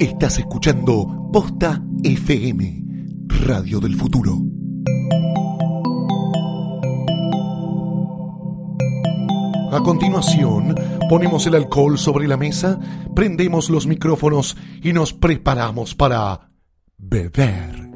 Estás escuchando Posta FM, Radio del Futuro. A continuación, ponemos el alcohol sobre la mesa, prendemos los micrófonos y nos preparamos para beber.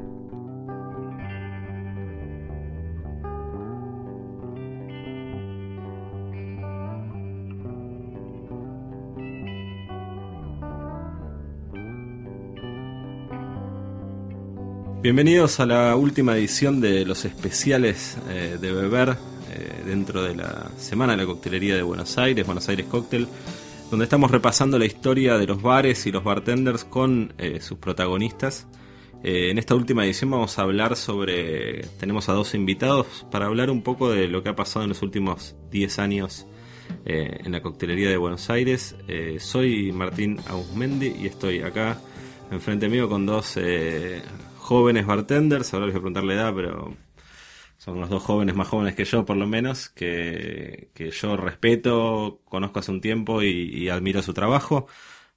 Bienvenidos a la última edición de los especiales eh, de beber eh, dentro de la Semana de la Coctelería de Buenos Aires, Buenos Aires Cocktail, donde estamos repasando la historia de los bares y los bartenders con eh, sus protagonistas. En esta última edición vamos a hablar sobre, tenemos a dos invitados para hablar un poco de lo que ha pasado en los últimos 10 años en la coctelería de Buenos Aires. soy Martín Ausmendi y estoy acá enfrente mío con dos jóvenes bartenders, ahora les voy a preguntar la edad, pero son los dos jóvenes más jóvenes que yo, por lo menos, que, yo respeto, conozco hace un tiempo y, admiro su trabajo.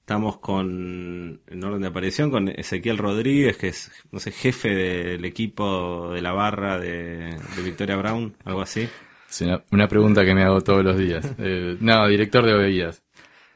Estamos con, en orden de aparición, con Ezequiel Rodríguez, que es, no sé, jefe del equipo de la barra de, Victoria Brown, algo así. Es una, pregunta que me hago todos los días. Eh, no, director de bebidas.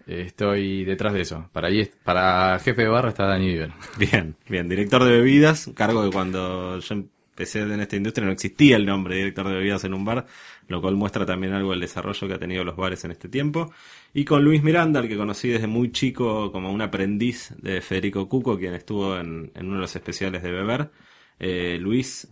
Estoy detrás de eso. Para ahí, para jefe de barra está Dani Bieber. Bien, bien. Director de bebidas, cargo de cuando yo empecé en esta industria no existía el nombre de director de bebidas en un bar, lo cual muestra también algo del desarrollo que ha tenido los bares en este tiempo. Y con Luis Miranda, al que conocí desde muy chico como un aprendiz de Federico Cuco, quien estuvo en, uno de los especiales de beber. Eh, Luis.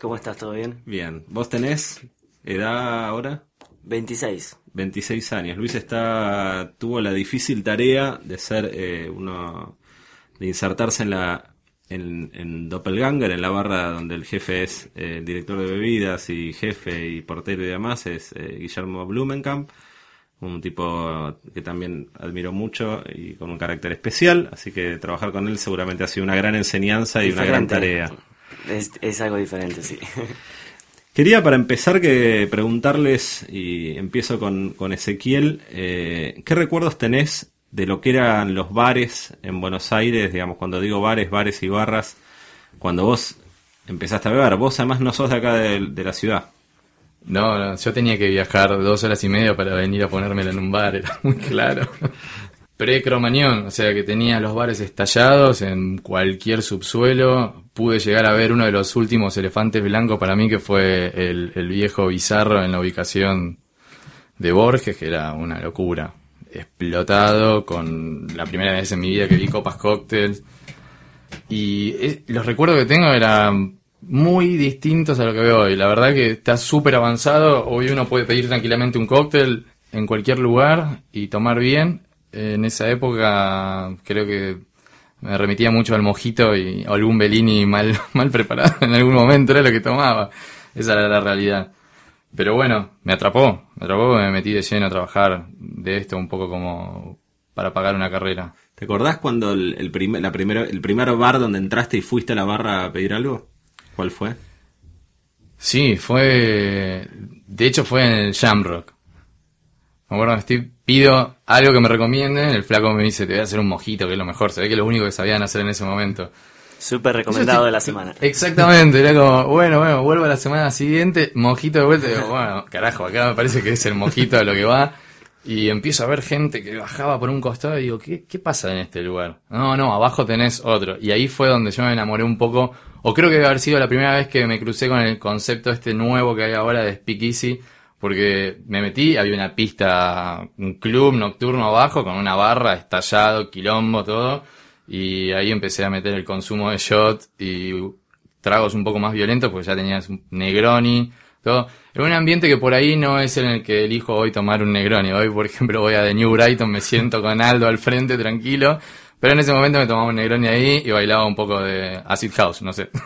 ¿Cómo estás? ¿Todo bien? Bien. ¿Vos tenés edad ahora? 26. 26 años. Luis está tuvo la difícil tarea de ser eh, uno de insertarse en la en, en, Doppelganger, en la barra donde el jefe es eh, el director de bebidas y jefe y portero y demás, es eh, Guillermo Blumenkamp, un tipo que también admiro mucho y con un carácter especial, así que trabajar con él seguramente ha sido una gran enseñanza y una gran tarea. Es, es algo diferente, sí. Quería para empezar que preguntarles, y empiezo con, con Ezequiel, eh, ¿qué recuerdos tenés de lo que eran los bares en Buenos Aires? Digamos, cuando digo bares, bares y barras, cuando vos empezaste a beber, vos además no sos de acá de, la ciudad. No, no, yo tenía que viajar dos horas y media para venir a ponérmela en un bar, era muy claro pre-cromañón, o sea que tenía los bares estallados en cualquier subsuelo. Pude llegar a ver uno de los últimos elefantes blancos para mí, que fue el, viejo bizarro en la ubicación de Borges, que era una locura. Explotado, con la primera vez en mi vida que vi copas cócteles. Y eh, los recuerdos que tengo eran muy distintos a lo que veo hoy. La verdad que está súper avanzado. Hoy uno puede pedir tranquilamente un cóctel en cualquier lugar y tomar bien en esa época creo que me remitía mucho al mojito y algún Bellini mal, mal preparado en algún momento era lo que tomaba. Esa era la realidad. Pero bueno, me atrapó, me atrapó, me metí de lleno a trabajar de esto un poco como para pagar una carrera. ¿Te acordás cuando el, primer, la primera, el primer bar donde entraste y fuiste a la barra a pedir algo? ¿Cuál fue? Sí, fue... De hecho fue en el Shamrock. Me acuerdo, estoy, pido algo que me recomienden, el flaco me dice, te voy a hacer un mojito, que es lo mejor, se ve que es lo único que sabían hacer en ese momento. Súper recomendado de la semana. Exactamente, era como, bueno, bueno, vuelvo a la semana siguiente, mojito de vuelta, y digo, bueno, carajo, acá me parece que es el mojito de lo que va. Y empiezo a ver gente que bajaba por un costado y digo, ¿qué, ¿qué pasa en este lugar? No, no, abajo tenés otro. Y ahí fue donde yo me enamoré un poco, o creo que debe haber sido la primera vez que me crucé con el concepto este nuevo que hay ahora de Speakeasy, porque me metí, había una pista, un club nocturno abajo con una barra, estallado, quilombo, todo, y ahí empecé a meter el consumo de shot y tragos un poco más violentos, porque ya tenías Negroni, Todo, en un ambiente que por ahí no es en el que elijo hoy tomar un Negroni. Hoy, por ejemplo, voy a The New Brighton, me siento con Aldo al frente, tranquilo. Pero en ese momento me tomaba un Negroni ahí y bailaba un poco de Acid House, no sé.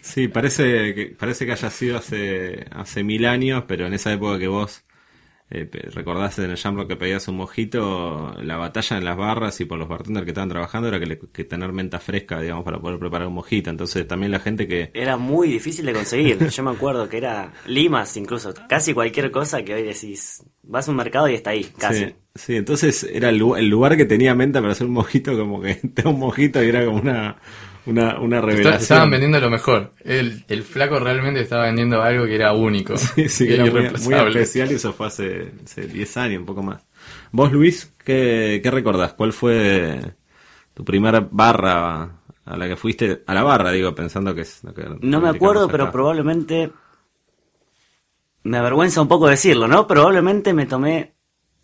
Sí, parece que, parece que haya sido hace, hace mil años, pero en esa época que vos eh, recordaste en el Jamrock que pedías un mojito, la batalla en las barras y por los bartenders que estaban trabajando era que, le- que tener menta fresca, digamos, para poder preparar un mojito. Entonces también la gente que... Era muy difícil de conseguir. Yo me acuerdo que era limas incluso. Casi cualquier cosa que hoy decís, vas a un mercado y está ahí, casi. Sí, sí, entonces era el, el lugar que tenía menta para hacer un mojito, como que te da un mojito y era como una, una, una Está- revelación. Estaban vendiendo lo mejor. El, el flaco realmente estaba vendiendo algo que era único. Sí, sí, que era muy, especial y eso fue hace, hace 10 años, un poco más. Vos, Luis, ¿qué, qué recordás? ¿Cuál fue tu primera barra a la que fuiste? A la barra, digo, pensando que es lo que No me acuerdo, pero probablemente. Me avergüenza un poco decirlo, ¿no? Probablemente me tomé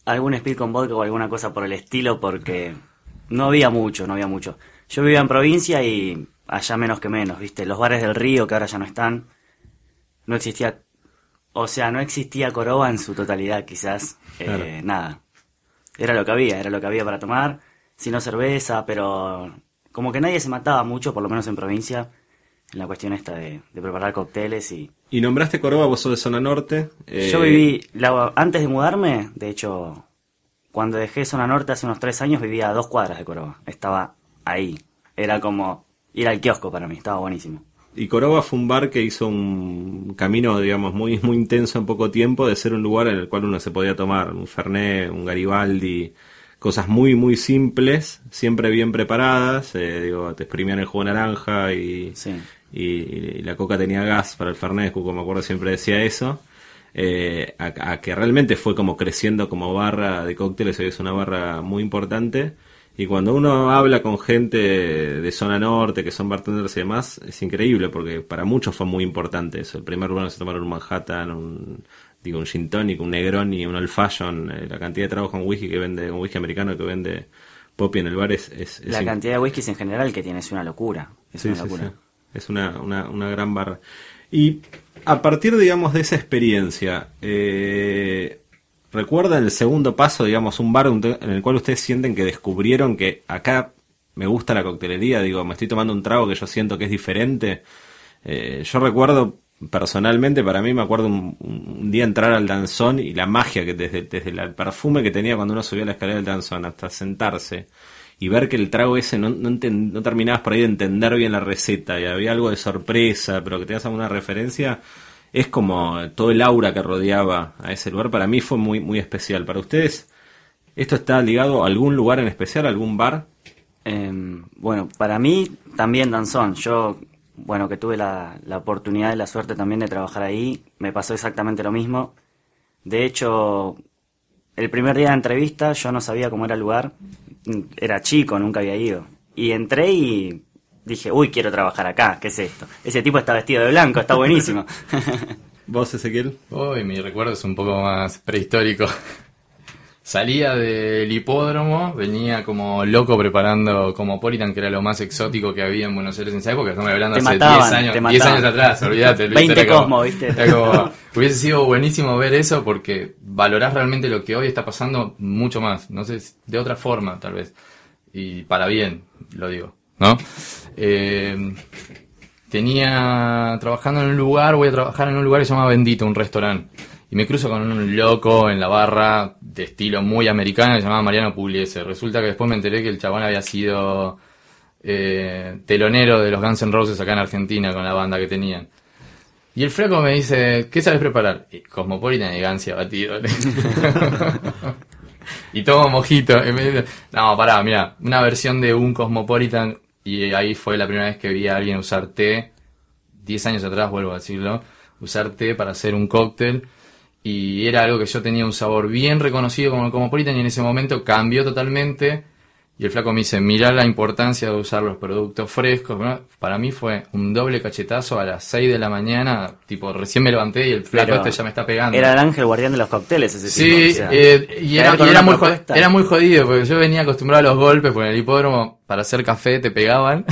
algún speed con vodka o alguna cosa por el estilo porque no había mucho, no había mucho. Yo vivía en provincia y allá menos que menos, ¿viste? Los bares del río que ahora ya no están. No existía. O sea, no existía Coroba en su totalidad, quizás. Eh, nada. Era lo que había, era lo que había para tomar. Si no cerveza, pero. Como que nadie se mataba mucho, por lo menos en provincia, en la cuestión esta de, de preparar cócteles y. Y nombraste Córdoba, vos sos de zona norte. eh, Yo viví, la- antes de mudarme, de hecho, cuando dejé zona norte hace unos tres años, vivía a dos cuadras de Córdoba. Estaba ahí. Era como ir al kiosco para mí, estaba buenísimo. Y Coroba fue un bar que hizo un camino, digamos, muy, muy intenso en poco tiempo de ser un lugar en el cual uno se podía tomar un Fernet, un Garibaldi, cosas muy, muy simples, siempre bien preparadas. eh, digo, te exprimían el jugo de naranja y, Sí. Y, la coca tenía gas para el Fernet, Cuco me acuerdo siempre decía eso. eh, a, a que realmente fue como creciendo como barra de cócteles, hoy es una barra muy importante. Y cuando uno habla con gente de zona norte, que son bartenders y demás, es increíble porque para muchos fue muy importante eso. El primer lugar se tomaron un Manhattan, un, digo, un gin tonic, un Negroni, un Old Fashion, eh, la cantidad de tragos con whisky que vende, con whisky americano que vende Poppy en el bar es, es, es La cantidad de whiskies en general que tiene es una locura. Es Sí, una sí, locura. sí. Es una, una, una gran barra. Y a partir, digamos, de esa experiencia, eh, ¿recuerdan el segundo paso, digamos, un bar en el cual ustedes sienten que descubrieron que acá me gusta la coctelería? Digo, me estoy tomando un trago que yo siento que es diferente. Eh, yo recuerdo, personalmente, para mí me acuerdo un, un día entrar al danzón y la magia que desde, desde el perfume que tenía cuando uno subía la escalera del danzón hasta sentarse y ver que el trago ese no, no, terminabas por ahí de entender bien la receta y había algo de sorpresa, pero que te das alguna referencia, es como todo el aura que rodeaba a ese lugar. Para mí fue muy, muy especial. Para ustedes, ¿esto está ligado a algún lugar en especial, algún bar? Em, bueno, para mí también danzón. Yo, bueno, que tuve la, la oportunidad y la suerte también de trabajar ahí, me pasó exactamente lo mismo. De hecho, el primer día de entrevista yo no sabía cómo era el lugar. Era chico, nunca había ido. Y entré y dije, uy, quiero trabajar acá, ¿qué es esto? Ese tipo está vestido de blanco, está buenísimo. ¿Vos, Ezequiel? Uy, mi recuerdo es un poco más prehistórico. Salía del hipódromo, venía como loco preparando Cosmopolitan, que era lo más exótico que había en Buenos Aires en esa época. Estamos hablando Te hace mataban, 10 años, te 10 mataban. años atrás, olvídate. Luis, 20 era como- Cosmo, ¿viste? como- hubiese sido buenísimo ver eso porque valorás realmente lo que hoy está pasando mucho más. No sé, de otra forma, tal vez. Y para bien, lo digo, ¿no? Eh, tenía trabajando en un lugar, voy a trabajar en un lugar que se llama Bendito, un restaurante. Y me cruzo con un loco en la barra de estilo muy americano que se llamaba Mariano Pugliese. Resulta que después me enteré que el chabón había sido eh, telonero de los Guns N' Roses acá en Argentina con la banda que tenían. Y el flaco me dice, ¿qué sabes preparar? Y Cosmopolitan y Gancia batido. y tomo mojito. No, pará, mira, una versión de un Cosmopolitan. Y ahí fue la primera vez que vi a alguien usar té. Diez años atrás, vuelvo a decirlo. Usar té para hacer un cóctel. Y era algo que yo tenía un sabor bien reconocido como el Cosmopolitan. Y en ese momento cambió totalmente. Y el flaco me dice, mirá la importancia de usar los productos frescos. ¿no? Para mí fue un doble cachetazo a las 6 de la mañana. Tipo, recién me levanté y el flaco Pero este ya me está pegando. Era el ángel guardián de los cócteles ese Sí, tipo. o sea, eh, y, era, y era muy jo- propuesta. era muy jodido, porque yo venía acostumbrado a los golpes, porque en el hipódromo, para hacer café te pegaban.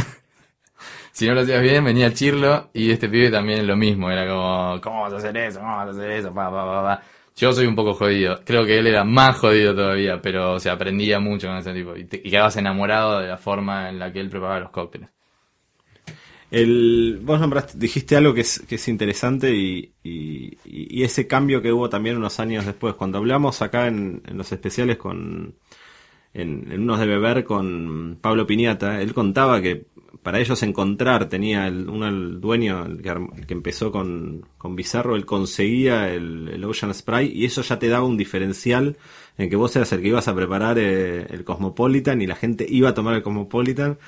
Si no lo hacías bien, venía a Chirlo y este pibe también lo mismo. Era como, ¿cómo vas a hacer eso? ¿Cómo vas a hacer eso? Pa, pa, pa, pa. Yo soy un poco jodido. Creo que él era más jodido todavía, pero o sea, aprendía mucho con ese tipo. Y, quedabas enamorado de la forma en la que él preparaba los cócteles. El, vos nombraste, dijiste algo que es, interesante y, y- y ese cambio que hubo también unos años después. Cuando hablamos acá en, en los especiales con en, en unos de beber con Pablo Piñata, él contaba que para ellos encontrar tenía el, uno el dueño el que, el que empezó con, con Bizarro, él conseguía el, Ocean Spray y eso ya te daba un diferencial en que vos eras el que ibas a preparar eh, el Cosmopolitan y la gente iba a tomar el Cosmopolitan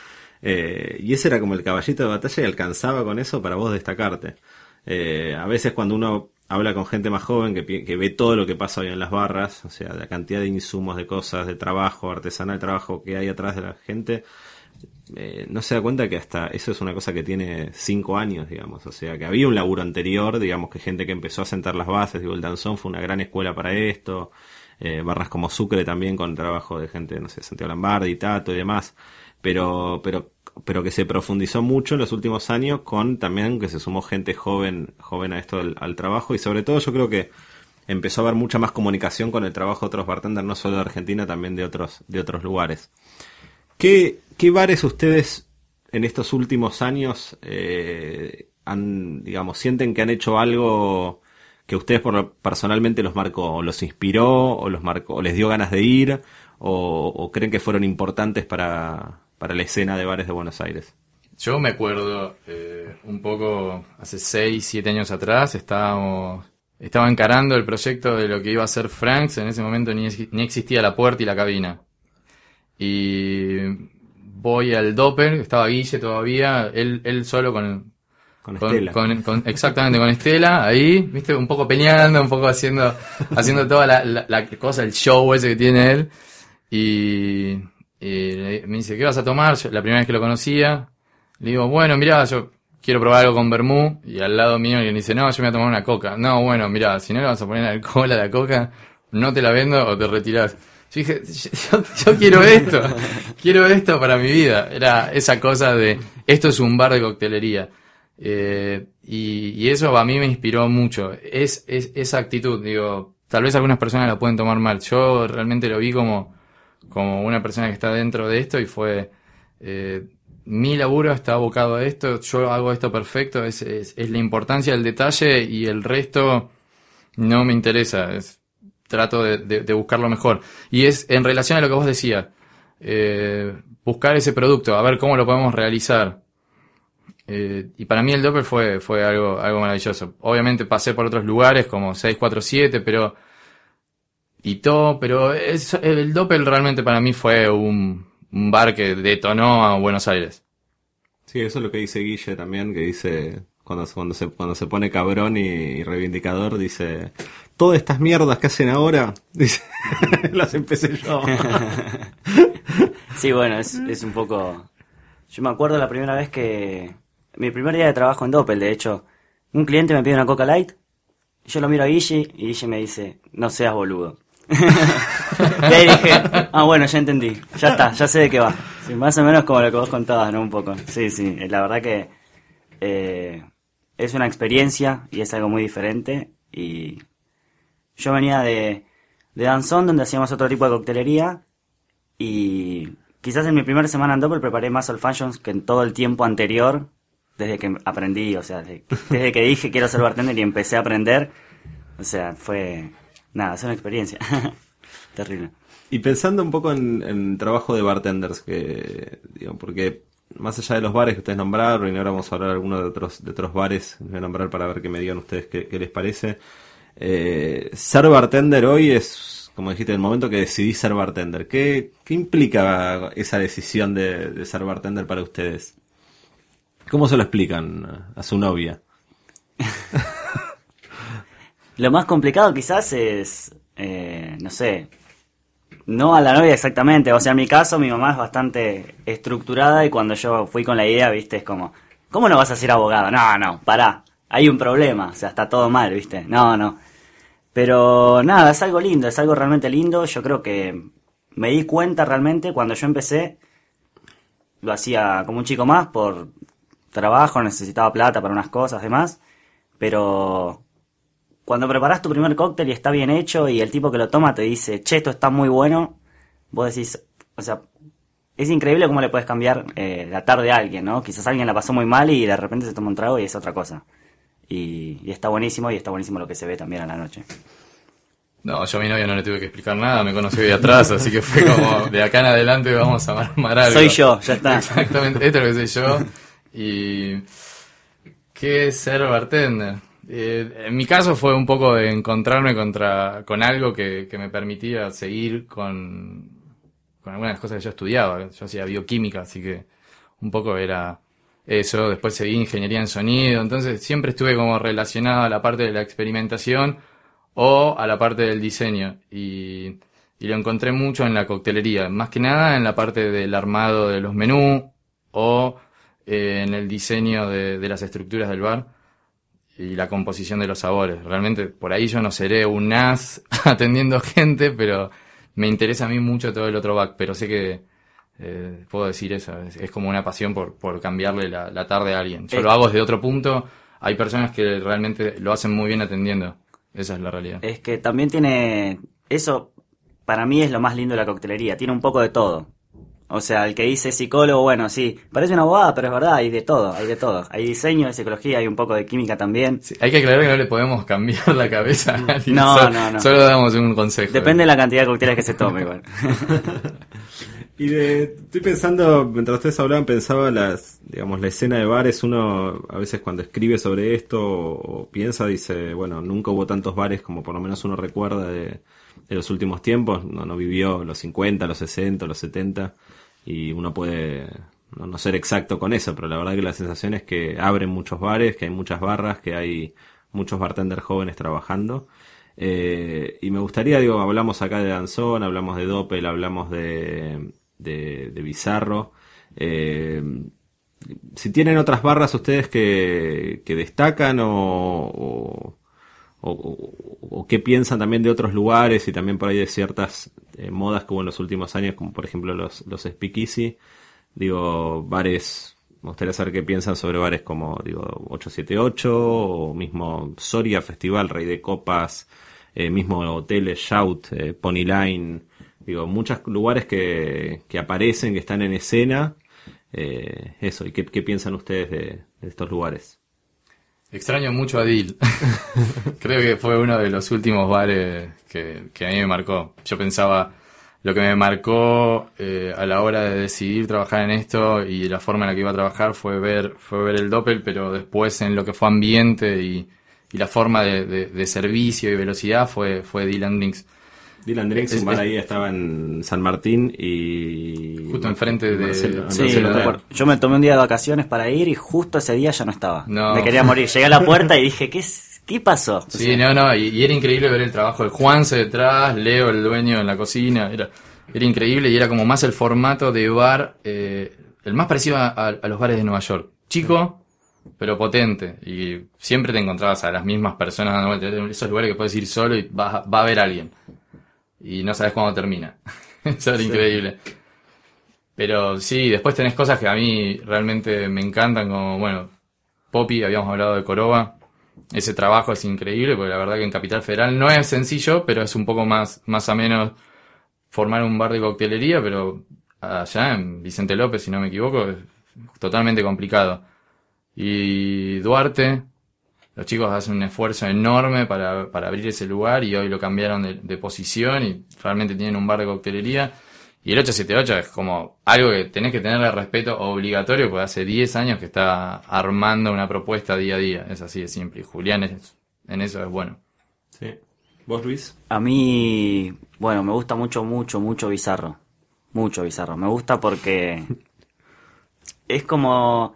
eh, y ese era como el caballito de batalla y alcanzaba con eso para vos destacarte. Eh, a veces cuando uno habla con gente más joven que, que ve todo lo que pasa hoy en las barras, o sea, la cantidad de insumos, de cosas, de trabajo, artesanal, trabajo que hay atrás de la gente, eh, no se da cuenta que hasta eso es una cosa que tiene cinco años, digamos. O sea, que había un laburo anterior, digamos, que gente que empezó a sentar las bases, digo, el danzón fue una gran escuela para esto, eh, barras como Sucre también con trabajo de gente, no sé, Santiago Lambardi, Tato y demás, pero, pero, pero que se profundizó mucho en los últimos años con también que se sumó gente joven, joven a esto al, trabajo y sobre todo yo creo que empezó a haber mucha más comunicación con el trabajo de otros bartenders, no solo de Argentina, también de otros, de otros lugares. ¿Qué, qué bares ustedes en estos últimos años eh, han, digamos, sienten que han hecho algo que ustedes personalmente los marcó, o los inspiró, o los marcó, o les dio ganas de ir, o, creen que fueron importantes para, para la escena de bares de Buenos Aires? Yo me acuerdo eh, un poco hace 6, 7 años atrás, estábamos, estaba encarando el proyecto de lo que iba a ser Franks, en ese momento ni, ni existía la puerta y la cabina. Y voy al Doppel, estaba Guille todavía, él, él solo con, Con con, Estela. con- con- exactamente con Estela ahí, viste, un poco peleando, un poco haciendo, haciendo toda la, la- la cosa, el show ese que tiene él. Y, me dice, ¿qué vas a tomar? Yo, la primera vez que lo conocía, le digo, bueno, mirá, yo quiero probar algo con vermú. Y al lado mío alguien dice, no, yo me voy a tomar una coca. No, bueno, mirá, si no le vas a poner alcohol a la coca, no te la vendo o te retirás. Yo yo, yo quiero esto, quiero esto para mi vida. Era esa cosa de, esto es un bar de coctelería. Eh, y, eso a mí me inspiró mucho. Es, es esa actitud, digo, tal vez algunas personas la pueden tomar mal. Yo realmente lo vi como, como una persona que está dentro de esto y fue, eh, mi laburo está abocado a esto, yo hago esto perfecto, es, la importancia del detalle y el resto no me interesa, es- trato de, de- buscar lo mejor. Y es en relación a lo que vos decías, eh, buscar ese producto, a ver cómo lo podemos realizar. Eh, y para mí el Doppel fue, fue algo, algo maravilloso. Obviamente pasé por otros lugares como 647, pero y todo, pero el Doppel realmente para mí fue un, un bar que detonó a Buenos Aires. Sí, eso es lo que dice Guille también, que dice, cuando, cuando, se, cuando se pone cabrón y reivindicador, dice, todas estas mierdas que hacen ahora, las empecé yo. Sí, bueno, es, es un poco... Yo me acuerdo la primera vez que... Mi primer día de trabajo en Doppel, de hecho, un cliente me pide una Coca Light, yo lo miro a Guille y Guille me dice, no seas boludo. y ahí dije, ah, bueno, ya entendí, ya está, ya sé de qué va. Más o menos como lo que vos contabas, ¿no? Un poco. Sí, sí, la verdad que eh, es una experiencia y es algo muy diferente. Y yo venía de, de Danzón, donde hacíamos otro tipo de coctelería, y quizás en mi primera semana en Doppel preparé más old fashions que en todo el tiempo anterior, desde que aprendí, o sea, desde, desde que dije quiero ser bartender y empecé a aprender. O sea, fue. Nada, es una experiencia. Terrible. Y pensando un poco en, en trabajo de bartenders, que, digo, porque más allá de los bares que ustedes nombraron, y ahora vamos a hablar de algunos de otros, de otros bares, voy a nombrar para ver que me digan ustedes qué, qué les parece. Eh, ser bartender hoy es, como dijiste, el momento que decidí ser bartender. ¿Qué, qué implica esa decisión de, ser bartender para ustedes? ¿Cómo se lo explican a su novia? Lo más complicado quizás es, eh, no sé, no a la novia exactamente. O sea, en mi caso mi mamá es bastante estructurada y cuando yo fui con la idea, viste, es como, ¿cómo no vas a ser abogado? No, no, pará, hay un problema, o sea, está todo mal, viste. No, no. Pero nada, es algo lindo, es algo realmente lindo. Yo creo que me di cuenta realmente cuando yo empecé, lo hacía como un chico más por trabajo, necesitaba plata para unas cosas, demás, pero cuando preparas tu primer cóctel y está bien hecho y el tipo que lo toma te dice, che, esto está muy bueno, vos decís, o sea, es increíble cómo le puedes cambiar eh, la tarde a alguien, ¿no? Quizás alguien la pasó muy mal y de repente se toma un trago y es otra cosa. Y, y está buenísimo y está buenísimo lo que se ve también a la noche. No, yo a mi novia no le tuve que explicar nada, me conoció de atrás, así que fue como, de acá en adelante vamos a armar algo. Soy yo, ya está. Exactamente, esto es lo que soy yo. Y... ¿Qué es ser bartender? Eh, en mi caso fue un poco de encontrarme contra, con algo que, que me permitía seguir con, con algunas cosas que yo estudiaba. Yo hacía bioquímica, así que un poco era eso. Después seguí ingeniería en sonido, entonces siempre estuve como relacionado a la parte de la experimentación o a la parte del diseño. Y, y lo encontré mucho en la coctelería, más que nada en la parte del armado de los menús o eh, en el diseño de, de las estructuras del bar y la composición de los sabores. Realmente por ahí yo no seré un as atendiendo gente, pero me interesa a mí mucho todo el otro back, pero sé que eh, puedo decir eso, es, es, como una pasión por, por cambiarle la, la tarde a alguien. Yo Es- lo hago desde otro punto, hay personas que realmente lo hacen muy bien atendiendo, esa es la realidad. Es que también tiene. Eso, para mí, es lo más lindo de la coctelería. Tiene un poco de todo. O sea, el que dice psicólogo, bueno, sí, parece una bobada, pero es verdad, hay de todo, hay de todo. Hay diseño, hay psicología, hay un poco de química también. Sí, hay que aclarar que no le podemos cambiar la cabeza No, solo, no, no. solo damos un consejo. Depende de la cantidad de cócteles que se tome, igual. Y de, estoy pensando, mientras ustedes hablaban, pensaba las, digamos, la escena de bares, uno a veces cuando escribe sobre esto o, piensa, dice, bueno, nunca hubo tantos bares como por lo menos uno recuerda de, de los últimos tiempos, no, no vivió los 50, los 60, los 70, y uno puede no, no ser exacto con eso, pero la verdad que la sensación es que abren muchos bares, que hay muchas barras, que hay muchos bartenders jóvenes trabajando. Eh, y me gustaría, digo, hablamos acá de Danzón, hablamos de Doppel, hablamos de, de, Bizarro. Eh, si tienen otras barras ustedes que, destacan o, o, qué piensan también de otros lugares y también por ahí de ciertas eh, modas que hubo en los últimos años, como por ejemplo los, los. Digo, bares, me gustaría saber qué piensan sobre bares como, digo, 878 o mismo Soria Festival, Rey de Copas, eh, mismo hoteles, Shout, Pony Line, digo, muchos lugares que, que aparecen, que están en escena. Eh, eso, ¿y qué, qué piensan ustedes de, estos lugares? Extraño mucho a Dil. Creo que fue uno de los últimos bares que, que a mí me marcó. Yo pensaba, lo que me marcó eh, a la hora de decidir trabajar en esto y la forma en la que iba a trabajar fue ver, fue ver el Doppel, pero después en lo que fue ambiente y, y la forma de, de- de servicio y velocidad fue, fue Dylan Drinks. Dylan Drinks, Es- un bar es- ahí estaba en San Martín y... Justo enfrente de- Marcelo- Sí, Marcelo yo me tomé un día de vacaciones para ir y justo ese día ya no estaba. No. Me quería morir. Llegué a la puerta y dije, ¿qué, es- qué pasó? O Sí, sea, no, no, y, y era increíble ver el trabajo de Juanse detrás, Leo, el dueño en la cocina, era, era increíble y era como más el formato de bar, eh, el más parecido a, a- a los bares de Nueva York. Chico, pero potente, y siempre te encontrabas a las mismas personas dando vueltas, esos lugares que puedes ir solo y va, a- va a haber alguien. Y no sabes cuándo termina. Eso era increíble. Pero sí, después tenés cosas que a mí realmente me encantan, como, bueno, Poppy, habíamos hablado de Coroba. Ese trabajo es increíble, porque la verdad que en Capital Federal no es sencillo, pero es un poco más, más o menos formar un bar de coctelería, pero allá en Vicente López, si no me equivoco, es totalmente complicado. Y Duarte, los chicos hacen un esfuerzo enorme para, para abrir ese lugar y hoy lo cambiaron de, de posición y realmente tienen un bar de coctelería. Y el 878 es como algo que tenés que tenerle respeto obligatorio, porque hace 10 años que está armando una propuesta día a día. Es así de simple. Y Julián es- en eso es bueno. Sí. ¿Vos, Luis? A mí, bueno, me gusta mucho, mucho, mucho Bizarro. Mucho Bizarro. Me gusta porque es como...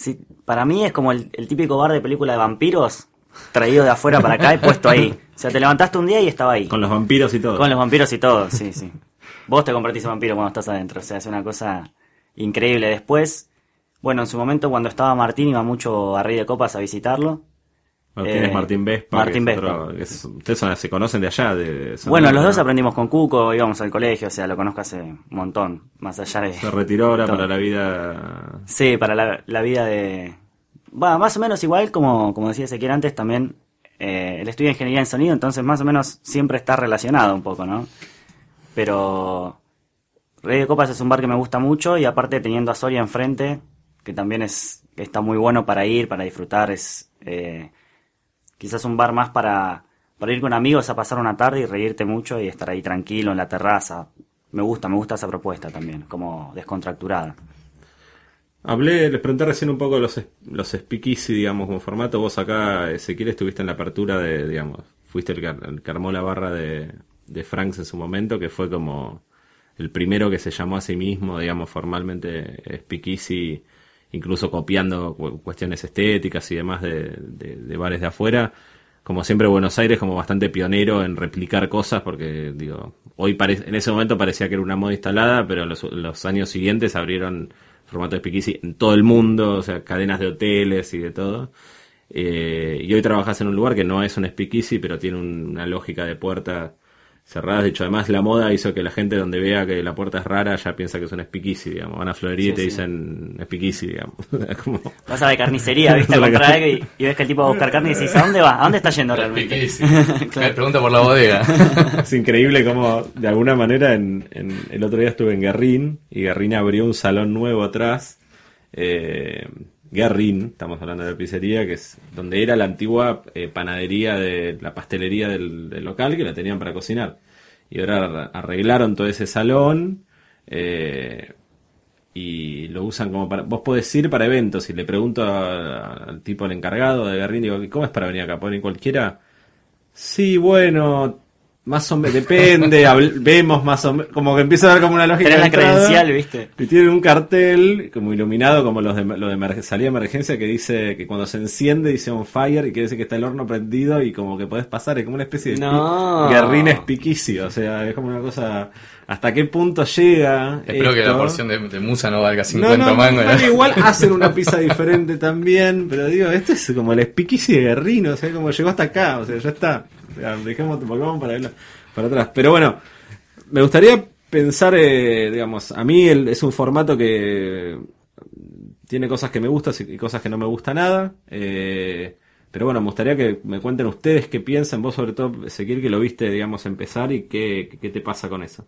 Sí, para mí es como el, el típico bar de película de vampiros traído de afuera para acá y puesto ahí. O sea, te levantaste un día y estaba ahí. Con los vampiros y todo. Con los vampiros y todo, sí, sí. Vos te convertís en vampiro cuando estás adentro, o sea, es una cosa increíble. Después, bueno, en su momento cuando estaba Martín iba mucho a Rey de Copas a visitarlo ¿Quién es Eh, Martín Vespa? Martín que es Vespa. otro- que es- ustedes son- se conocen de allá. De, Bueno, de- los dos aprendimos con Cuco, íbamos al colegio, o sea, lo conozco hace un montón, más allá de... Se retiró ahora todo. para la vida. Sí, para la, la vida de... Va, más o menos igual, como, como decía Ezequiel antes, también eh, él estudia ingeniería en sonido, entonces más o menos siempre está relacionado un poco, ¿no? Pero Rey de Copas es un bar que me gusta mucho y aparte teniendo a Soria enfrente, que también es está muy bueno para ir, para disfrutar, es eh, quizás un bar más para, para ir con amigos a pasar una tarde y reírte mucho y estar ahí tranquilo en la terraza. Me gusta, me gusta esa propuesta también, como descontracturada. Hablé, les pregunté recién un poco de los, los speakeasy, digamos, como formato. Vos acá, Ezequiel, estuviste en la apertura de, digamos, fuiste el que, el que armó la barra de, de Franks en su momento, que fue como el primero que se llamó a sí mismo, digamos, formalmente speakeasy, incluso copiando cu- cuestiones estéticas y demás de, bares de afuera. Como siempre, Buenos Aires como bastante pionero en replicar cosas, porque, digo, hoy en ese momento parecía que era una moda instalada, pero los, los años siguientes abrieron formato de speakeasy en todo el mundo, o sea, cadenas de hoteles y de todo. Eh, y hoy trabajas en un lugar que no es un speakeasy, pero tiene un- una lógica de puertas cerradas. De hecho, además la moda hizo que la gente donde vea que la puerta es rara ya piensa que es un speakeasy, digamos. Van a Florería y te sí. dicen speakeasy, digamos. Como- Vas a la carnicería, ¿viste? A comprar algo y, y ves que el tipo va a buscar carne y decís, ¿a dónde va? ¿A dónde está yendo realmente? Me pregunta por la bodega. es increíble cómo, de alguna manera, en, en- el otro día estuve en Guerrín y Guerrín abrió un salón nuevo atrás. Eh, Guerrín, estamos hablando de la pizzería, que es donde era la antigua eh, panadería de la pastelería del, local que la tenían para cocinar. Y ahora ar- arreglaron todo ese salón. eh, y lo usan como para... Vos podés ir para eventos y le pregunto al tipo, al encargado de Guerrín, digo, ¿cómo es para venir acá? ¿Pueden ir cualquiera? Sí, bueno, más o menos, depende, habl- vemos más o menos, como que empieza a ver como una lógica. Tenés la entrada, credencial, ¿viste? Y tienen un cartel como iluminado, como los de, lo de emerg- salida de emergencia, que dice que cuando se enciende dice on fire y quiere decir que está el horno prendido y como que podés pasar, es como una especie de No. guerrín espiquicio, o sea, es como una cosa, ¿hasta qué punto llega? Espero que la porción de, de musa no valga No, 50 no, mangos. bueno, igual hacen una pizza diferente también, pero digo, esto es como el espiquici de Guerrino, o sea, como llegó hasta acá, o sea, ya está. Dejemos, volvamos para, el- para atrás. Pero bueno, me gustaría pensar, eh, digamos, a mí es un formato que tiene cosas que me gustan y cosas que no me gusta nada. eh, pero bueno, me gustaría que me cuenten ustedes qué piensan, vos sobre todo, Ezequiel, que lo viste, digamos, empezar y qué, qué te pasa con eso.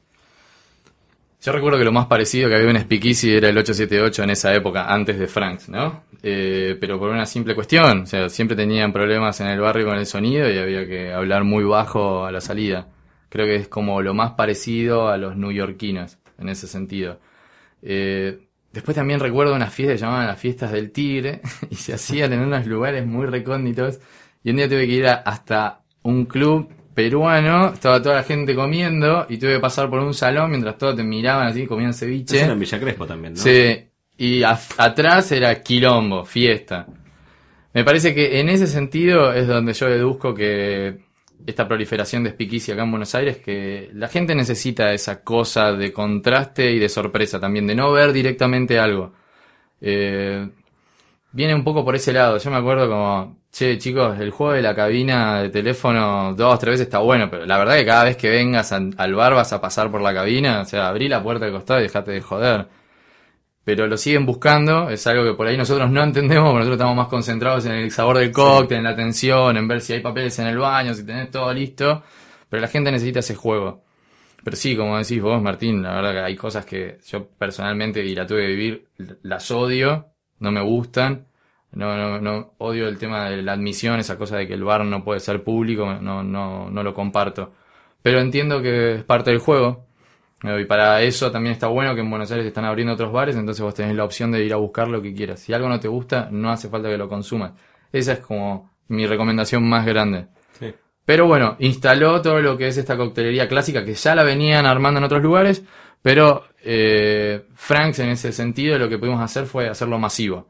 Yo recuerdo que lo más parecido que había en Speakeasy era el 878 en esa época, antes de Franks, ¿no? Eh, pero por una simple cuestión, o sea, siempre tenían problemas en el barrio con el sonido y había que hablar muy bajo a la salida. Creo que es como lo más parecido a los neoyorquinos, en ese sentido. Eh, después también recuerdo unas fiestas que llamaban las fiestas del tigre y se hacían en unos lugares muy recónditos y un día tuve que ir a- hasta un club peruano, estaba toda la gente comiendo y tuve que pasar por un salón mientras todos te miraban así, comían ceviche. Eso era en Villa Crespo también, ¿no? Sí, y atrás era quilombo, fiesta. Me parece que en ese sentido es donde yo deduzco que esta proliferación de speakeasy acá en Buenos Aires, que la gente necesita esa cosa de contraste y de sorpresa también, de no ver directamente algo. Eh, viene un poco por ese lado. Yo me acuerdo como, che, chicos, el juego de la cabina de teléfono dos, tres veces está bueno, pero la verdad que cada vez que vengas al bar vas a pasar por la cabina, o sea, abrí la puerta de costado y dejate de joder. Pero lo siguen buscando, es algo que por ahí nosotros no entendemos, porque nosotros estamos más concentrados en el sabor del cóctel, en la atención, en ver si hay papeles en el baño, si tenés todo listo, pero la gente necesita ese juego. Pero sí, como decís vos, Martín, la verdad que hay cosas que yo personalmente, y la tuve que vivir, las odio, no me gustan. No, no, no, odio el tema de la admisión, esa cosa de que el bar no puede ser público, no, no, no lo comparto. Pero entiendo que es parte del juego. Y para eso también está bueno que en Buenos Aires están abriendo otros bares, entonces vos tenés la opción de ir a buscar lo que quieras. Si algo no te gusta, no hace falta que lo consumas. Esa es como mi recomendación más grande. Sí. Pero bueno, instaló todo lo que es esta coctelería clásica que ya la venían armando en otros lugares, pero eh, Franks en ese sentido lo que pudimos hacer fue hacerlo masivo.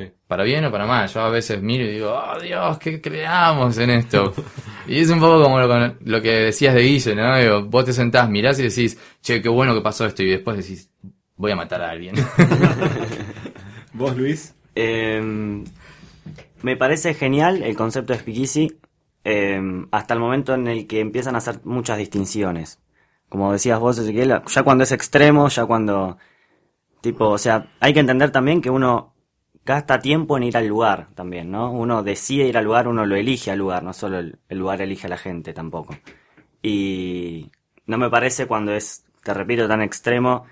Sí. Para bien o para mal. Yo a veces miro y digo, oh Dios, ¿qué creamos en esto? y es un poco como lo, lo que decías de Guille, ¿no? Digo, vos te sentás, mirás y decís, che, qué bueno que pasó esto, y después decís, voy a matar a alguien. ¿Vos, Luis? Eh, Me parece genial el concepto de Speakeasy eh, hasta el momento en el que empiezan a hacer muchas distinciones. Como decías vos, Ezequiel, ya cuando es extremo, ya cuando... Tipo, o sea, hay que entender también que uno gasta tiempo en ir al lugar también, ¿no? Uno decide ir al lugar, uno lo elige al lugar, no solo el, lugar elige a la gente tampoco. Y no me parece cuando es, te repito, tan extremo,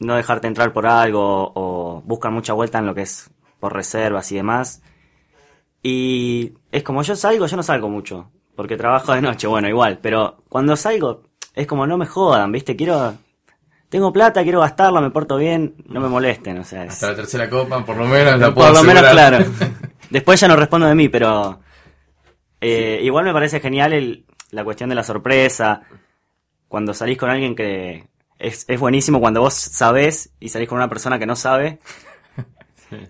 no dejarte entrar por algo o buscan mucha vuelta en lo que es por reservas y demás. Y es como yo salgo, yo no salgo mucho, porque trabajo de noche, bueno, igual, pero cuando salgo es como no me jodan, ¿viste? Quiero tengo plata, quiero gastarla, me porto bien, no me molesten, o sea, es- Hasta la tercera copa, por lo menos, la puedo por lo menos claro. Después ya no respondo de mí, pero eh, igual me parece genial el, la cuestión de la sorpresa. Cuando salís con alguien que es, es buenísimo cuando vos sabés y salís con una persona que no sabe.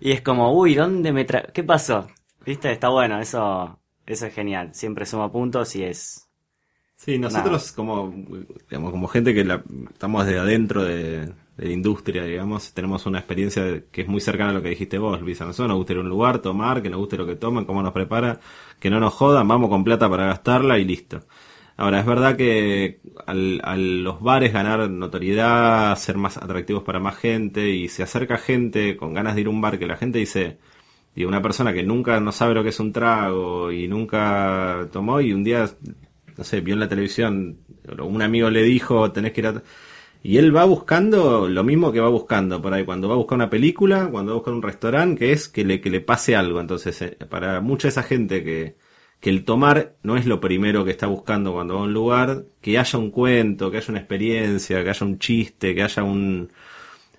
Y es como, uy, ¿dónde me tra ¿Qué pasó? ¿Viste? Está bueno, eso, eso es genial. Siempre suma puntos y es... Sí, nosotros como, digamos, como gente que la, estamos de adentro de, de la industria, digamos, tenemos una experiencia que es muy cercana a lo que dijiste vos, Luis. A nosotros nos gusta ir a un lugar, tomar, que nos guste lo que toman, cómo nos prepara, que no nos jodan, vamos con plata para gastarla y listo. Ahora, es verdad que al, a los bares ganar notoriedad, ser más atractivos para más gente y se acerca gente con ganas de ir a un bar que la gente dice, y una persona que nunca no sabe lo que es un trago y nunca tomó y un día, no sé, vio en la televisión, un amigo le dijo, tenés que ir a... Y él va buscando lo mismo que va buscando por ahí, cuando va a buscar una película, cuando va a buscar un restaurante, que es que le, que le pase algo. Entonces, eh, para mucha esa gente que, que el tomar no es lo primero que está buscando cuando va a un lugar, que haya un cuento, que haya una experiencia, que haya un chiste, que haya un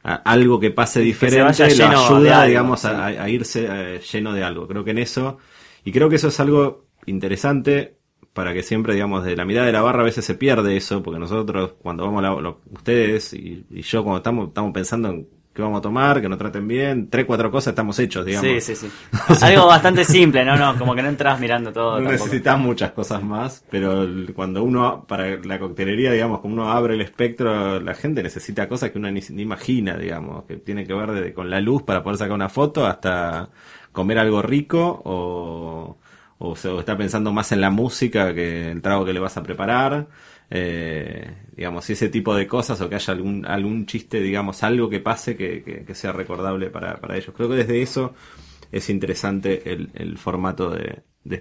a- algo que pase diferente, vaya lo ayuda, algo, digamos, sí. a, a irse eh, lleno de algo. Creo que en eso, y creo que eso es algo interesante para que siempre, digamos, de la mirada de la barra a veces se pierde eso, porque nosotros cuando vamos a la, lo- ustedes y, y yo cuando estamos, estamos pensando en qué vamos a tomar, que nos traten bien, tres, cuatro cosas estamos hechos, digamos. Sí, sí, sí. Algo bastante simple, ¿no? No, como que no entras mirando todo. No necesitas muchas cosas más, pero cuando uno, para la coctelería, digamos, como uno abre el espectro, la gente necesita cosas que uno ni, ni imagina, digamos, que tiene que ver desde con la luz para poder sacar una foto hasta comer algo rico o, o, se- está pensando más en la música que el trago que le vas a preparar. Eh, digamos, ese tipo de cosas o que haya algún, algún chiste, digamos, algo que pase que, sea recordable para, para ellos. Creo que desde eso es interesante el, formato de, de.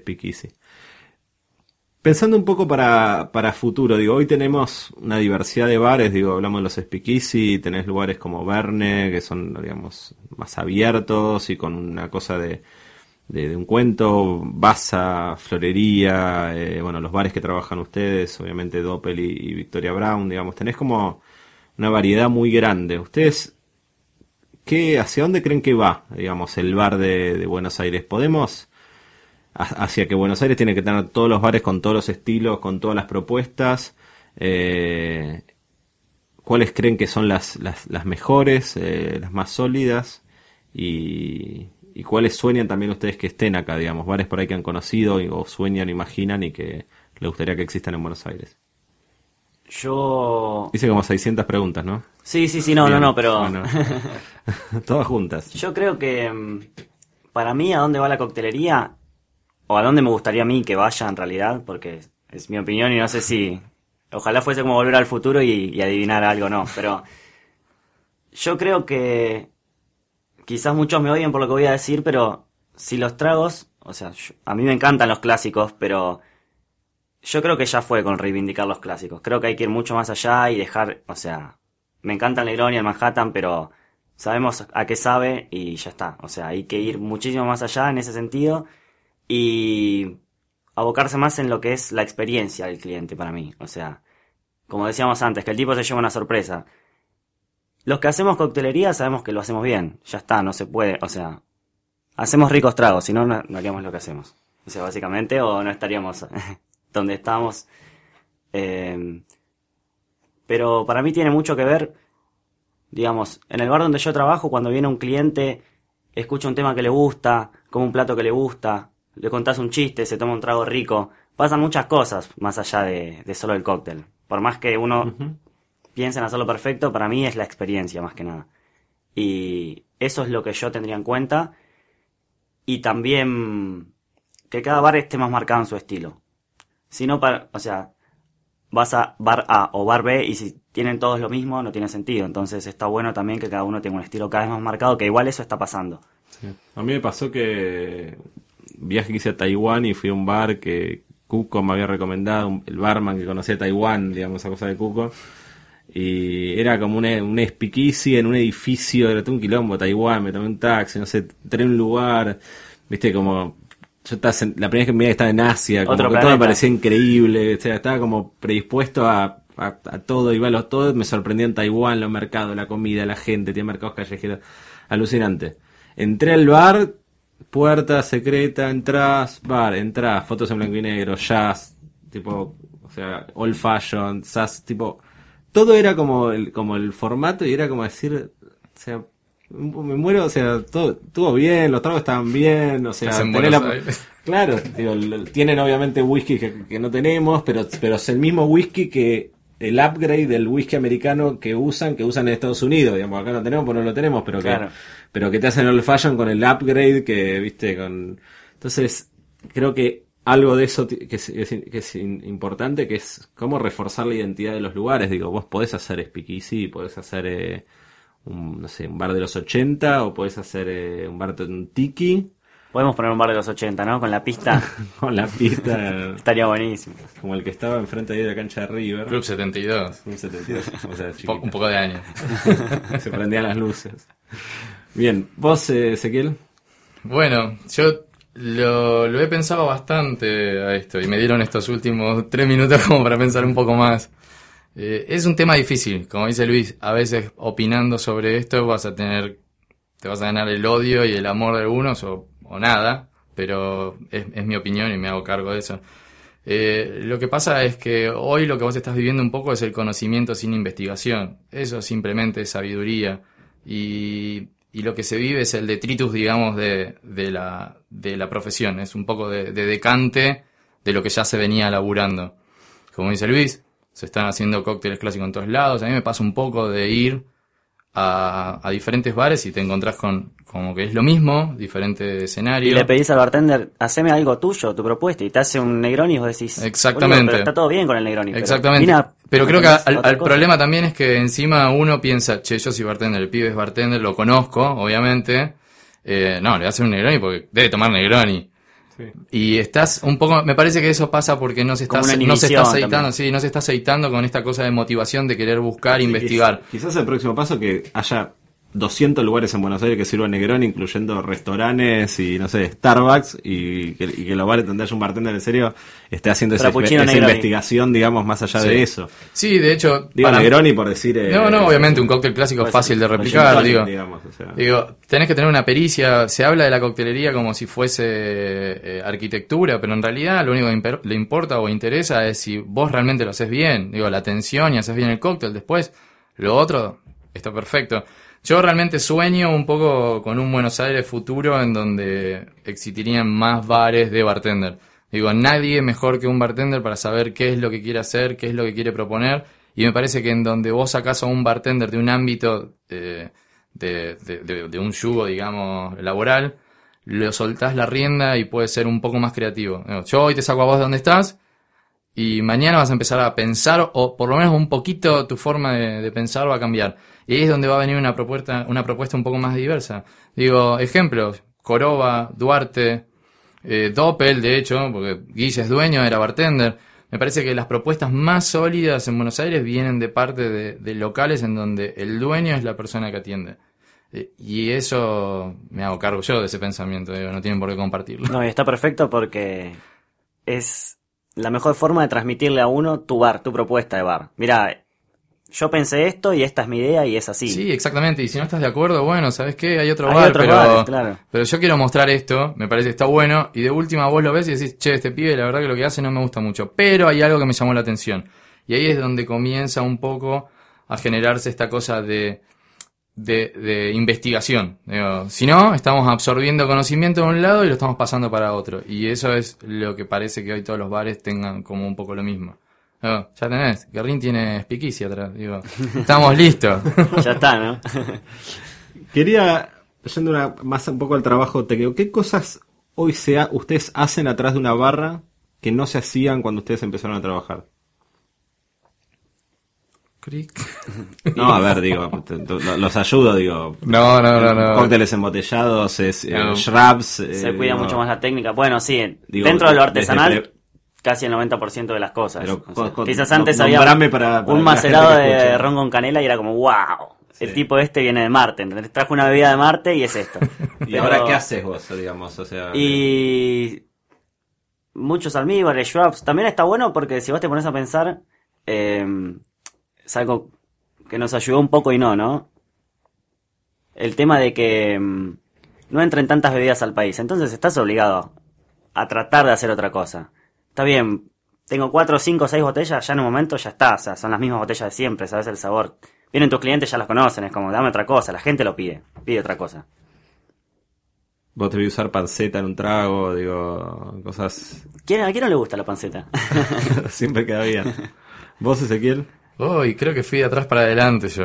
Pensando un poco para, para futuro, digo, hoy tenemos una diversidad de bares, digo, hablamos de los speakeasy, tenés lugares como Verne, que son, digamos, más abiertos y con una cosa de, de, un cuento, Baza, Florería, eh, bueno, los bares que trabajan ustedes, obviamente Doppel y, Victoria Brown, digamos, tenés como una variedad muy grande. ¿Ustedes qué, hacia dónde creen que va, digamos, el bar de, Buenos Aires? ¿Podemos ha- hacia que Buenos Aires tiene que tener todos los bares con todos los estilos, con todas las propuestas. Eh, ¿Cuáles creen que son las, las, las mejores, eh, las más sólidas? Y, y cuáles sueñan también ustedes que estén acá, digamos, bares por ahí que han conocido y- o sueñan, imaginan y que les gustaría que existan en Buenos Aires. Yo... Hice como 600 preguntas, ¿no? Sí, sí, sí, no, Bien, no, no, pero... bueno. Todas juntas. Yo creo que mm, para mí a dónde va la coctelería, o a dónde me gustaría a mí que vaya en realidad, porque es mi opinión y no sé si... Ojalá fuese como volver al futuro y, y adivinar algo, no, pero yo creo que quizás muchos me odien por lo que voy a decir, pero si los tragos, o sea, yo- a mí me encantan los clásicos, pero yo creo que ya fue con reivindicar los clásicos. Creo que hay que ir mucho más allá y dejar, o sea, me encanta el Negroni el Manhattan, pero sabemos a qué sabe y ya está. O sea, hay que ir muchísimo más allá en ese sentido y abocarse más en lo que es la experiencia del cliente para mí. O sea, como decíamos antes, que el tipo se lleva una sorpresa. Los que hacemos coctelería sabemos que lo hacemos bien. Ya está, no se puede. O sea, hacemos ricos tragos, si no, no haríamos lo que hacemos. O sea, básicamente, o no estaríamos donde estamos. Eh, pero para mí tiene mucho que ver, digamos, en el bar donde yo trabajo, cuando viene un cliente, escucha un tema que le gusta, come un plato que le gusta, le contás un chiste, se toma un trago rico, pasan muchas cosas más allá de solo el cóctel. Por más que uno piense en hacerlo perfecto, para mí es la experiencia más que nada. Y eso es lo que yo tendría en cuenta. y también que cada bar esté más marcado en su estilo. Si no, para, o sea, vas a bar A o bar B y si tienen todos lo mismo no tiene sentido. Entonces está bueno también que cada uno tenga un estilo cada vez más marcado, que igual eso está pasando. A mí me pasó que viaje que hice a Taiwán y fui a un bar que Cuco me había recomendado, el barman que conocía Taiwán, digamos, esa cosa de Cuco. Y era como un, un speakeasy en un edificio, era todo un quilombo, Taiwán, me tomé un taxi, no sé, entré a un lugar, viste, como... Yo estaba la primera vez que me estaba en Asia, como Otro que todo me parecía increíble, o sea, estaba como predispuesto a, a, a todo, iba a los todo, me sorprendía en Taiwán, los mercados, la comida, la gente, tiene mercados callejeros, alucinante. Entré al bar, puerta secreta, entras, bar, entras, fotos en blanco y negro, jazz, tipo, o sea, old fashion, jazz, tipo, todo era como el, como el formato y era como decir, o sea, me muero, o sea, todo estuvo bien, los tragos estaban bien, o sea, tenés la-. Claro, digo, tienen obviamente whisky que, que no tenemos, pero, pero es el mismo whisky que el upgrade del whisky americano que usan, que usan en Estados Unidos, digamos, acá no tenemos, pues no lo tenemos, pero que, Claro. pero que te hacen el fashion con el upgrade que, viste, con... Entonces, creo que algo de eso que es, es- que es in- importante, que es cómo reforzar la identidad de los lugares. Digo, vos podés hacer speakeasy, podés hacer eh, un, no sé, un bar de los 80, o podés hacer eh, un bar de un tiki, Podemos poner un bar de los 80, ¿no? Con la pista. con la pista Estaría buenísimo. como el que estaba enfrente ahí de la cancha de River. Club 72. Un 72, o sea, Po- un poco de años. Se prendían las luces. Bien, vos, eh, Ezequiel. Bueno, yo lo, lo he pensado bastante a esto y me dieron estos últimos tres minutos como para pensar un poco más. Eh, es un tema difícil, como dice Luis, a veces opinando sobre esto vas a tener, te vas a ganar el odio y el amor de algunos o, o nada, pero es, mi opinión y me hago cargo de eso. Eh, lo que pasa es que hoy lo que vos estás viviendo un poco es el conocimiento sin investigación. Eso simplemente es sabiduría. Y, y lo que se vive es el detritus, digamos, de, de, la, de la profesión. Es un poco de, de decante de lo que ya se venía laburando. Como dice Luis, se están haciendo cócteles clásicos en todos lados. A mí me pasa un poco de ir a, a diferentes bares y te encontrás con como que es lo mismo, diferente escenario. Y le pedís al bartender, haceme algo tuyo, tu propuesta, y te hace un Negroni y vos decís, Exactamente. "Boludo, pero está todo bien con el Negroni. Exactamente. Pero, creo que al, al cosa". problema también es que encima uno piensa, che, yo soy bartender, el pibe es bartender, lo conozco, obviamente. Eh, no, le hacer un Negroni porque debe tomar Negroni. Y estás un poco, me parece que eso pasa porque no se está, no se está aceitando, también. sí, no se está aceitando con esta cosa de motivación de querer buscar, investigar. Quizás, quizás el próximo paso que haya 200 lugares en Buenos Aires que sirvan Negroni, incluyendo restaurantes y, no sé, Starbucks, y que, y que los bares donde haya un bartender en serio esté haciendo esa, investigación, digamos, más allá Sí. de eso. Sí, de hecho, Digo para- Negroni por decir... eh, no, no, obviamente un cóctel clásico fácil de replicar, digo. tonic, digamos, o sea. Digo, tenés que tener una pericia. Se habla de la coctelería como si fuese eh, arquitectura, pero en realidad lo único que le importa o interesa es si vos realmente lo haces bien. Digo, la atención y haces bien el cóctel. Después, lo otro está perfecto. Yo realmente sueño un poco con un Buenos Aires futuro en donde existirían más bares de bartender. Digo, nadie mejor que un bartender para saber qué es lo que quiere hacer, qué es lo que quiere proponer. Y me parece que en donde vos sacás a un bartender de un ámbito eh, de, de- de- de un yugo, digamos, laboral, le soltás la rienda y puedes ser un poco más creativo. Yo hoy te saco a vos de donde estás y mañana vas a empezar a pensar, o por lo menos un poquito tu forma de, de pensar va a cambiar. Y ahí es donde va a venir una propuesta, una propuesta un poco más diversa. Digo, ejemplos, Coroba, Duarte, eh, Doppel, de hecho, porque Guille es dueño, era bartender. Me parece que las propuestas más sólidas en Buenos Aires vienen de parte de, locales en donde el dueño es la persona que atiende. Eh, Y eso me hago cargo yo de ese pensamiento, digo, no tienen por qué compartirlo. No, y está perfecto porque es la mejor forma de transmitirle a uno tu bar, tu propuesta de bar. Mira, yo pensé esto y esta es mi idea y es así. Sí, exactamente. Y si no estás de acuerdo, bueno, ¿sabes qué? Hay otro Hay bar, pero, bares, claro. pero yo quiero mostrar esto, me parece que está bueno, y de última vos lo ves y decís, che, este pibe, la verdad que lo que hace no me gusta mucho, pero hay algo que me llamó la atención. Y ahí es donde comienza un poco a generarse esta cosa de, de, de investigación. Digo, si no, estamos absorbiendo conocimiento de un lado y lo estamos pasando para otro. Y eso es lo que parece que hoy todos los bares tengan como un poco lo mismo. Digo, ya tenés, Guerrín tiene speakeasy atrás, digo, estamos listos. Ya está, ¿no? Quería yendo una, más un poco al trabajo técnico, ¿qué cosas hoy sea, ustedes hacen atrás de una barra que no se hacían cuando ustedes empezaron a trabajar? No, a ver, digo, los ayudo, digo. No, no, no, no. Cócteles embotellados, es, eh, shrubs. se eh, cuida mucho más la técnica. Bueno, sí, dentro de lo artesanal, casi el 90% de las cosas. quizás antes había un macerado de ron con canela y era como, wow. El tipo este viene de Marte, ¿entendés? Trajo una bebida de Marte y es esto. ¿Y ahora qué haces vos, digamos? O sea, y muchos almíbares, shrubs. También está bueno porque si vos te pones a pensar, eh, es algo que nos ayudó un poco y no, ¿no? El tema de que mm, no entren tantas bebidas al país. Entonces estás obligado a tratar de hacer otra cosa. Está bien, tengo cuatro, cinco, seis botellas, ya en un momento ya está. O sea, son las mismas botellas de siempre, sabes el sabor. Vienen tus clientes, ya las conocen, es como, dame otra cosa. La gente lo pide, pide otra cosa. Vos te voy a usar panceta en un trago, digo, cosas... ¿Quién, ¿A quién no le gusta la panceta? Siempre queda bien. ¿Vos, Ezequiel? Oh, y creo que fui de atrás para adelante yo.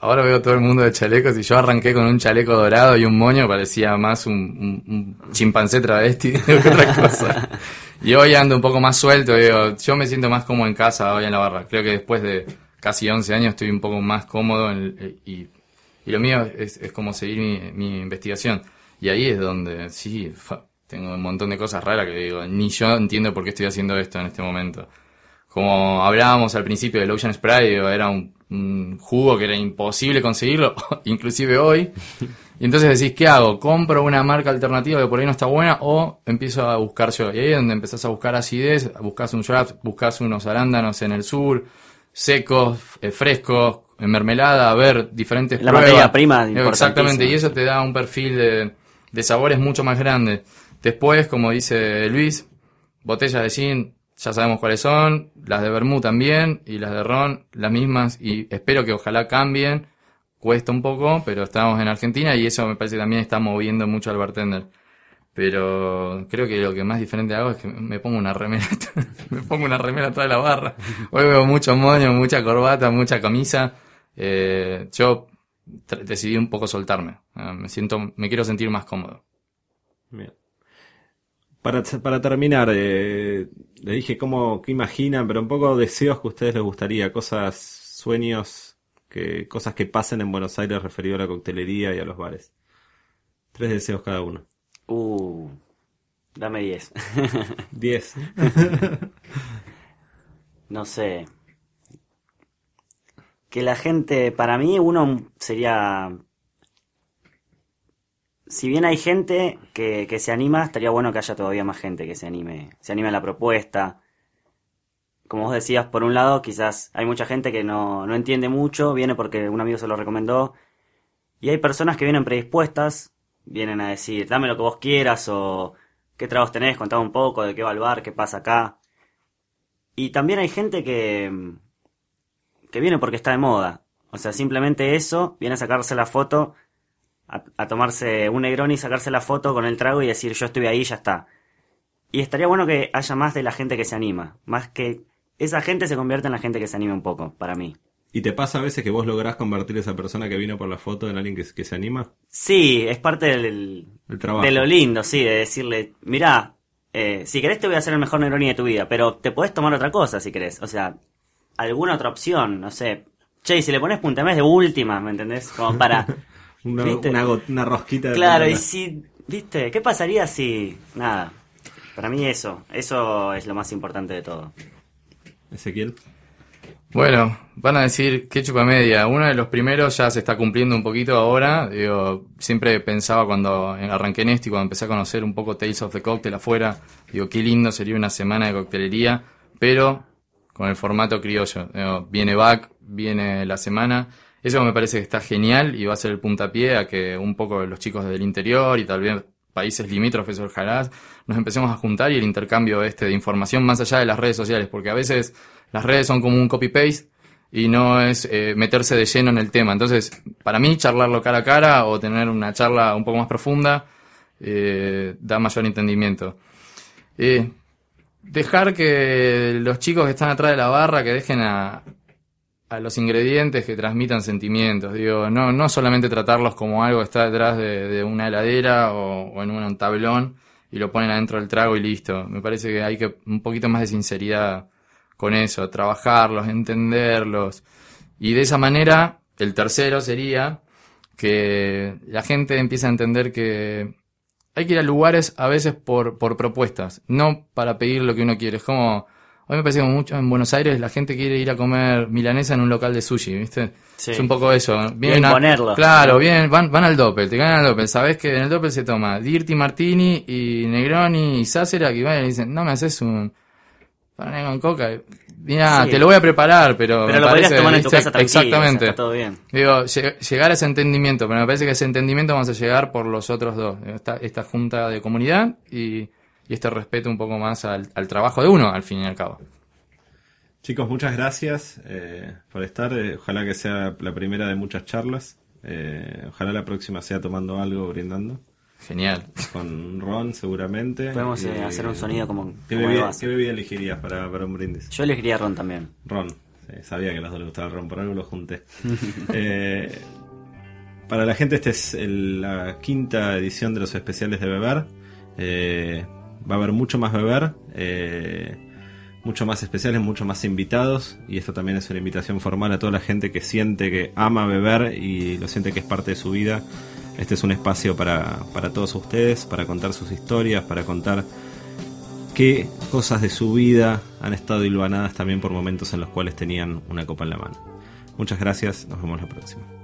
Ahora veo todo el mundo de chalecos y yo arranqué con un chaleco dorado y un moño, parecía más un, chimpancé travesti que otra cosa. Y hoy ando un poco más suelto, digo, yo me siento más como en casa hoy en la barra. Creo que después de casi 11 años estoy un poco más cómodo y, lo mío es, como seguir mi, investigación. Y ahí es donde, sí, tengo un montón de cosas raras que digo, ni yo entiendo por qué estoy haciendo esto en este momento como hablábamos al principio del Ocean Spray, era un, jugo que era imposible conseguirlo, inclusive hoy. Y entonces decís, ¿qué hago? ¿Compro una marca alternativa que por ahí no está buena o empiezo a buscar yo? Y ahí es donde empezás a buscar acidez, buscas un draft, buscas unos arándanos en el sur, secos, eh, frescos, en mermelada, a ver diferentes La materia prima, Exactamente, y eso te da un perfil de, de sabores mucho más grande. Después, como dice Luis, botella de gin, ya sabemos cuáles son, las de Bermú también y las de Ron las mismas y espero que ojalá cambien. Cuesta un poco, pero estamos en Argentina y eso me parece que también está moviendo mucho al bartender. Pero creo que lo que más diferente hago es que me pongo una remera, me pongo una remera toda la barra. Hoy veo mucho moño, mucha corbata, mucha camisa. Eh, yo decidí un poco soltarme. Ah, me siento, me quiero sentir más cómodo. Bien. Para, para terminar, eh, le dije cómo, qué imaginan, pero un poco deseos que a ustedes les gustaría, cosas, sueños, que, cosas que pasen en Buenos Aires referido a la coctelería y a los bares. Tres deseos cada uno. Uh, dame diez. Diez. no sé. Que la gente, para mí uno sería si bien hay gente que, que, se anima, estaría bueno que haya todavía más gente que se anime, se anime a la propuesta. Como vos decías, por un lado, quizás hay mucha gente que no, no entiende mucho, viene porque un amigo se lo recomendó, y hay personas que vienen predispuestas, vienen a decir, dame lo que vos quieras, o qué tragos tenés, contame un poco, de qué va el bar, qué pasa acá. Y también hay gente que, que viene porque está de moda. O sea, simplemente eso, viene a sacarse la foto a, tomarse un Negroni, sacarse la foto con el trago y decir yo estuve ahí, ya está. Y estaría bueno que haya más de la gente que se anima, más que esa gente se convierta en la gente que se anime un poco, para mí. ¿Y te pasa a veces que vos lográs convertir a esa persona que vino por la foto en alguien que, que se anima? Sí, es parte del, trabajo. de lo lindo, sí, de decirle, mirá, eh, si querés te voy a hacer el mejor Negroni de tu vida, pero te podés tomar otra cosa si querés, o sea, alguna otra opción, no sé. Che, si le pones puntamés de última, ¿me entendés? Como para Una, rosquita de Claro, y si, ¿viste? ¿Qué pasaría si... Nada, para mí eso, eso es lo más importante de todo. Ezequiel. Bueno, van a decir que chupa media. Uno de los primeros ya se está cumpliendo un poquito ahora. Digo, siempre pensaba cuando arranqué en esto y cuando empecé a conocer un poco Tales of the Cocktail afuera, digo, qué lindo sería una semana de coctelería, pero con el formato criollo. viene back, viene la semana eso me parece que está genial y va a ser el puntapié a que un poco los chicos del interior y tal vez países limítrofes ojalá nos empecemos a juntar y el intercambio este de información más allá de las redes sociales, porque a veces las redes son como un copy-paste y no es eh, meterse de lleno en el tema. Entonces, para mí, charlarlo cara a cara o tener una charla un poco más profunda eh, da mayor entendimiento. Eh, dejar que los chicos que están atrás de la barra, que dejen a, los ingredientes que transmitan sentimientos. Digo, no, no solamente tratarlos como algo que está detrás de, una heladera o, en un tablón y lo ponen adentro del trago y listo. Me parece que hay que un poquito más de sinceridad con eso, trabajarlos, entenderlos. Y de esa manera, el tercero sería que la gente empiece a entender que hay que ir a lugares a veces por, por propuestas, no para pedir lo que uno quiere. Es como, a mí me parece que mucho en Buenos Aires la gente quiere ir a comer milanesa en un local de sushi, ¿viste? Es un poco eso. Vienen a, Claro, bien, van, van al Doppel, te ganan al Doppel. Sabes que en el Doppel se toma Dirty Martini y Negroni y Sacera, que van y dicen, no me haces un pan con coca. Mira, te lo voy a preparar, pero. Pero lo parece, tomar en tu casa Exactamente. está todo bien. Digo, llegar a ese entendimiento, pero me parece que ese entendimiento vamos a llegar por los otros dos. Esta, esta junta de comunidad y y este respeto un poco más al, trabajo de uno, al fin y al cabo. Chicos, muchas gracias eh, por estar. Eh, ojalá que sea la primera de muchas charlas. Eh, ojalá la próxima sea tomando algo, brindando. Genial. Con Ron, seguramente. Podemos hacer un sonido como. ¿Qué, bebida, elegirías para, para, un brindis? Yo elegiría Ron también. Ron. sabía que a los dos les gustaba el Ron, por algo lo junté. para la gente, esta es la quinta edición de los especiales de Beber. Va a haber mucho más beber, eh, mucho más especiales, mucho más invitados. Y esto también es una invitación formal a toda la gente que siente que ama beber y lo siente que es parte de su vida. Este es un espacio para, para todos ustedes, para contar sus historias, para contar qué cosas de su vida han estado hilvanadas también por momentos en los cuales tenían una copa en la mano. Muchas gracias, nos vemos la próxima.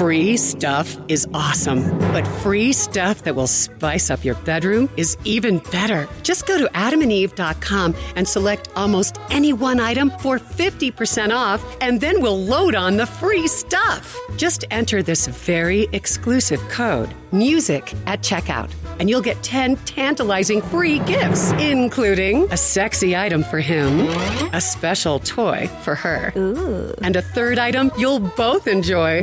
Free stuff is awesome, but free stuff that will spice up your bedroom is even better. Just go to adamandeve.com and select almost any one item for 50% off, and then we'll load on the free stuff. Just enter this very exclusive code, MUSIC, at checkout and you'll get 10 tantalizing free gifts, including a sexy item for him, a special toy for her, Ooh. and a third item you'll both enjoy.